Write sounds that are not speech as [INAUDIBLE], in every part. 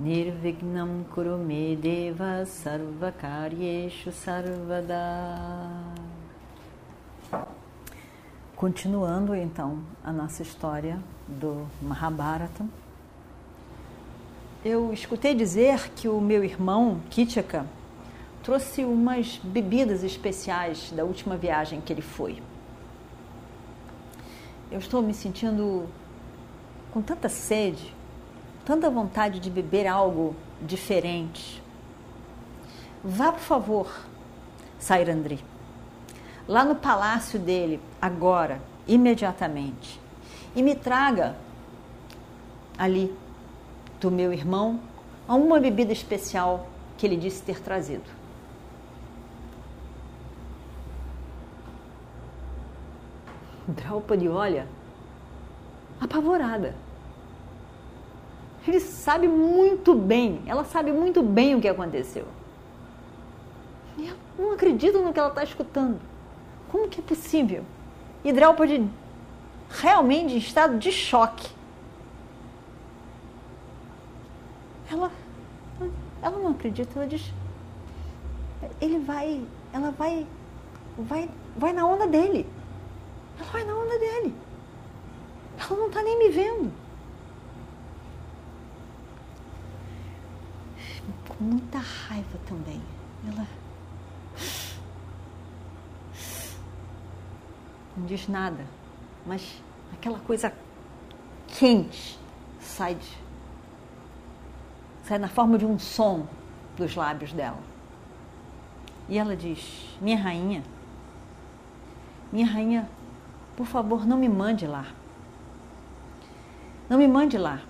Nirvignam Kurume Deva Sarvakaryeshu Sarvada Continuando então a nossa história do Mahabharata, eu escutei dizer que o meu irmão Kitchaka trouxe umas bebidas especiais da última viagem que ele foi. Eu estou me sentindo com tanta sede, tanta vontade de beber algo diferente. Vá, por favor, Sairandri lá no palácio dele, agora, imediatamente, e me traga ali do meu irmão uma bebida especial que ele disse ter trazido. Draupadi olha apavorada. Ele sabe muito bem, ela sabe muito bem o que aconteceu. E ela não acredita no que ela está escutando. Como que é possível? Hidral pode realmente em estado de choque. Ela, ela não acredita, ela diz, ele vai, ela vai, vai, vai na onda dele. Ela vai na onda dele. Ela não está nem me vendo. Com muita raiva também. Ela não diz nada, mas aquela coisa quente sai, de, sai na forma de um som dos lábios dela. E ela diz: Minha rainha, minha rainha, por favor, não me mande lá. Não me mande lá.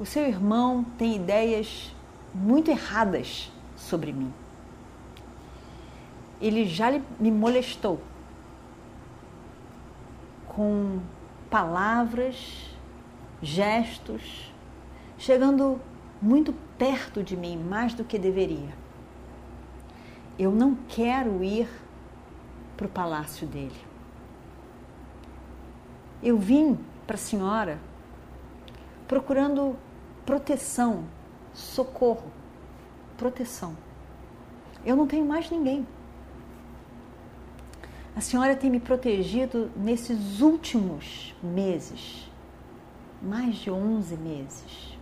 O seu irmão tem ideias muito erradas sobre mim. Ele já me molestou com palavras, gestos, chegando muito perto de mim, mais do que deveria. Eu não quero ir para o palácio dele. Eu vim para a senhora procurando proteção, socorro, proteção. Eu não tenho mais ninguém. A senhora tem me protegido nesses últimos meses, mais de 11 meses.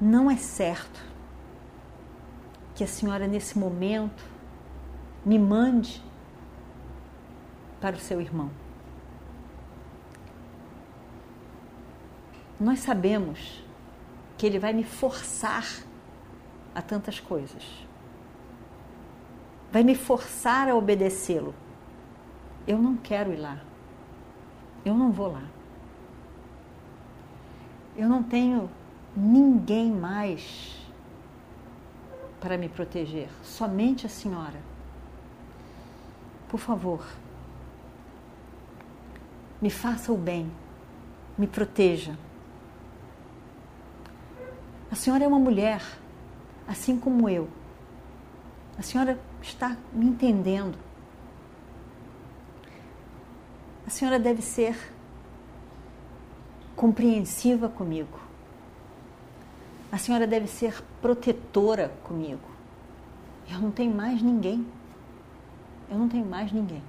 Não é certo que a senhora, nesse momento, me mande para o seu irmão. Nós sabemos que ele vai me forçar a tantas coisas vai me forçar a obedecê-lo. Eu não quero ir lá. Eu não vou lá. Eu não tenho ninguém mais para me proteger, somente a senhora. Por favor, me faça o bem, me proteja. A senhora é uma mulher, assim como eu. A senhora está me entendendo. A senhora deve ser compreensiva comigo. A senhora deve ser protetora comigo. Eu não tenho mais ninguém. Eu não tenho mais ninguém.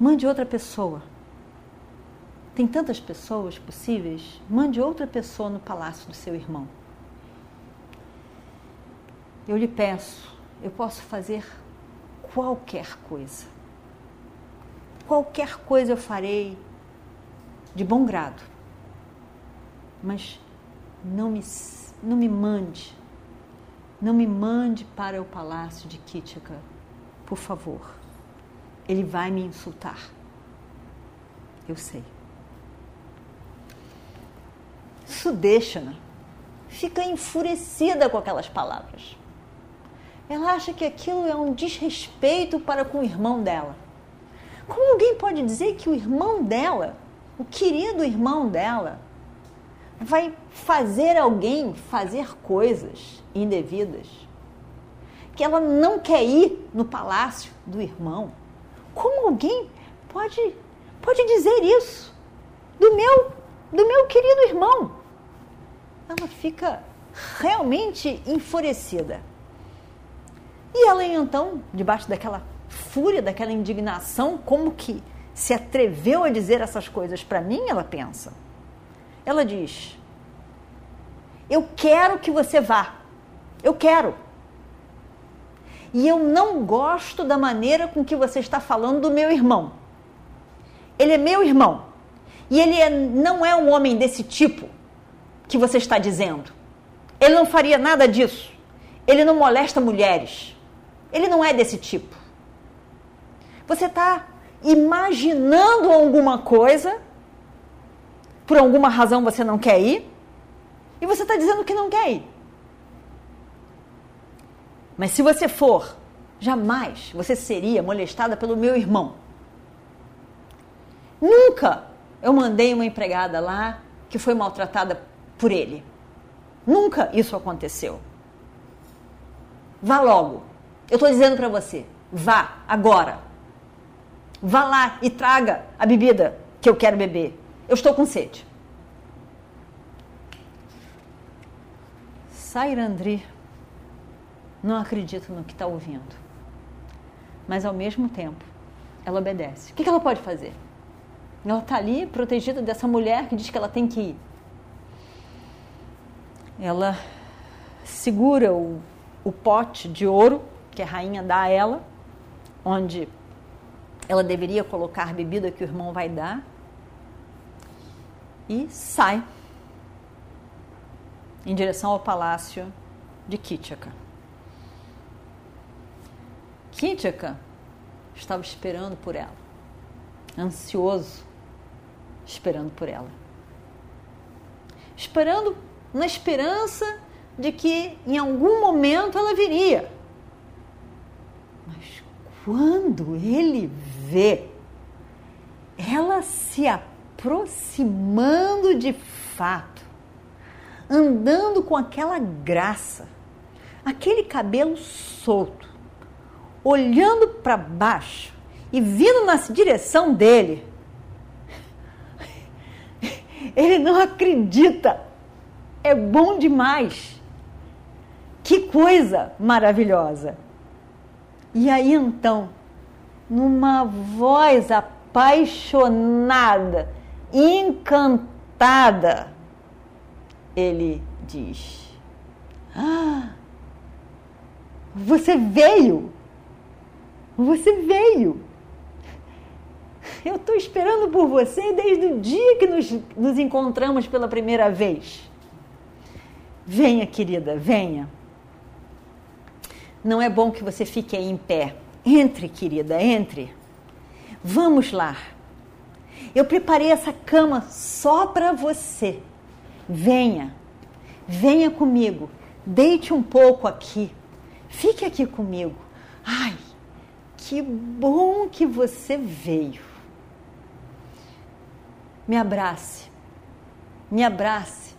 Mande outra pessoa. Tem tantas pessoas possíveis. Mande outra pessoa no palácio do seu irmão eu lhe peço, eu posso fazer qualquer coisa. Qualquer coisa eu farei de bom grado. Mas não me, não me mande, não me mande para o palácio de Kitchaka, por favor. Ele vai me insultar. Eu sei. Sudeshana fica enfurecida com aquelas palavras. Ela acha que aquilo é um desrespeito para com o irmão dela. Como alguém pode dizer que o irmão dela, o querido irmão dela, vai fazer alguém fazer coisas indevidas? Que ela não quer ir no palácio do irmão? Como alguém pode, pode dizer isso do meu, do meu querido irmão? Ela fica realmente enfurecida. E ela então, debaixo daquela fúria, daquela indignação, como que se atreveu a dizer essas coisas para mim, ela pensa. Ela diz: Eu quero que você vá. Eu quero. E eu não gosto da maneira com que você está falando do meu irmão. Ele é meu irmão. E ele é, não é um homem desse tipo que você está dizendo. Ele não faria nada disso. Ele não molesta mulheres. Ele não é desse tipo. Você está imaginando alguma coisa, por alguma razão você não quer ir, e você está dizendo que não quer ir. Mas se você for, jamais você seria molestada pelo meu irmão. Nunca eu mandei uma empregada lá que foi maltratada por ele. Nunca isso aconteceu. Vá logo. Eu estou dizendo para você, vá agora. Vá lá e traga a bebida que eu quero beber. Eu estou com sede. Sairandri não acredita no que está ouvindo. Mas ao mesmo tempo, ela obedece. O que ela pode fazer? Ela está ali protegida dessa mulher que diz que ela tem que ir. Ela segura o, o pote de ouro que a rainha dá a ela, onde ela deveria colocar a bebida que o irmão vai dar, e sai em direção ao palácio de Kitchaka. Kitchaka estava esperando por ela, ansioso, esperando por ela. Esperando na esperança de que em algum momento ela viria. Mas quando ele vê ela se aproximando de fato, andando com aquela graça, aquele cabelo solto, olhando para baixo e vindo na direção dele, [LAUGHS] ele não acredita. É bom demais. Que coisa maravilhosa. E aí então, numa voz apaixonada, encantada, ele diz: Ah, você veio! Você veio! Eu estou esperando por você desde o dia que nos, nos encontramos pela primeira vez. Venha, querida, venha. Não é bom que você fique aí em pé. Entre, querida, entre. Vamos lá. Eu preparei essa cama só para você. Venha, venha comigo. Deite um pouco aqui. Fique aqui comigo. Ai, que bom que você veio. Me abrace, me abrace.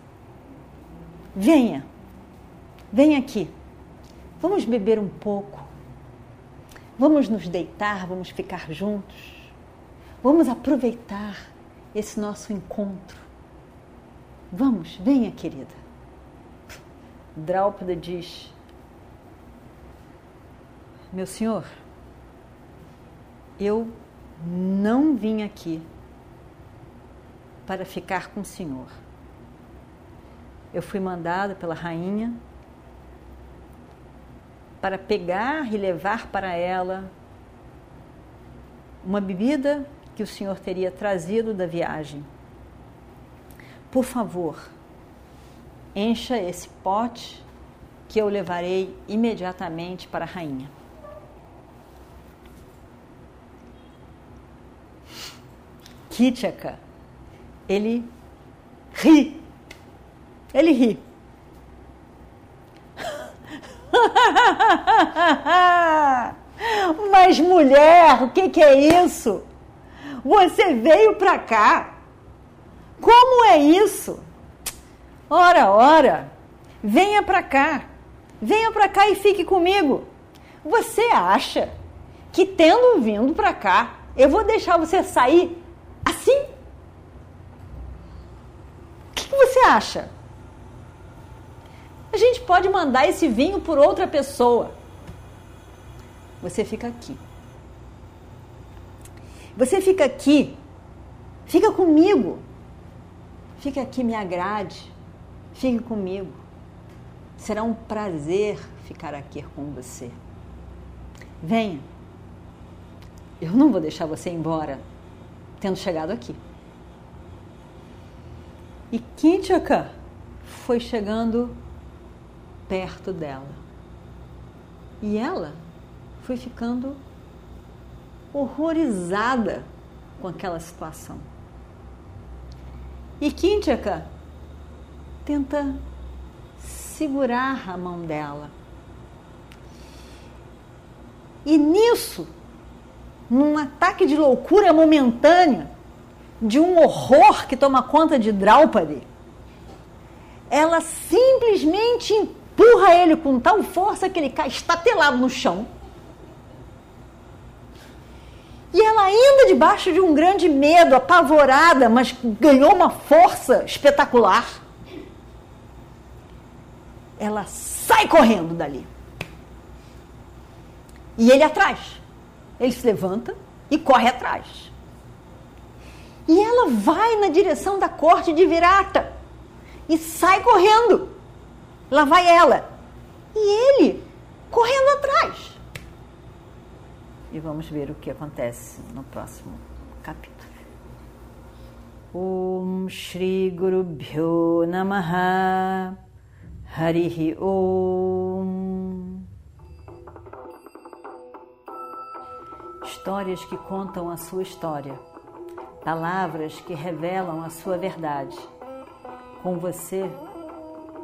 Venha, venha aqui. Vamos beber um pouco. Vamos nos deitar, vamos ficar juntos. Vamos aproveitar esse nosso encontro. Vamos, venha, querida. Drálpada diz: Meu senhor, eu não vim aqui para ficar com o senhor. Eu fui mandada pela rainha para pegar e levar para ela uma bebida que o Senhor teria trazido da viagem. Por favor, encha esse pote que eu levarei imediatamente para a rainha. Kitchaka, ele ri. Ele ri. [LAUGHS] Mas mulher, o que, que é isso? Você veio para cá? Como é isso? Ora, ora, venha para cá. Venha para cá e fique comigo. Você acha que tendo vindo para cá, eu vou deixar você sair assim? O que, que você acha? A gente pode mandar esse vinho por outra pessoa. Você fica aqui. Você fica aqui. Fica comigo. Fica aqui, me agrade. Fique comigo. Será um prazer ficar aqui com você. Venha. Eu não vou deixar você embora tendo chegado aqui. E Kinchaka foi chegando perto dela. E ela foi ficando horrorizada com aquela situação. E Kinchaka tenta segurar a mão dela. E nisso, num ataque de loucura momentânea, de um horror que toma conta de Draupadi, ela simplesmente empurra ele com tal força que ele cai estatelado no chão. E ela ainda debaixo de um grande medo, apavorada, mas ganhou uma força espetacular. Ela sai correndo dali. E ele atrás. Ele se levanta e corre atrás. E ela vai na direção da corte de Virata e sai correndo. Lá vai ela. E ele correndo atrás. E vamos ver o que acontece no próximo capítulo. Om Shri Guru Bhyo Namaha Harihi Om Histórias que contam a sua história, palavras que revelam a sua verdade. Com você,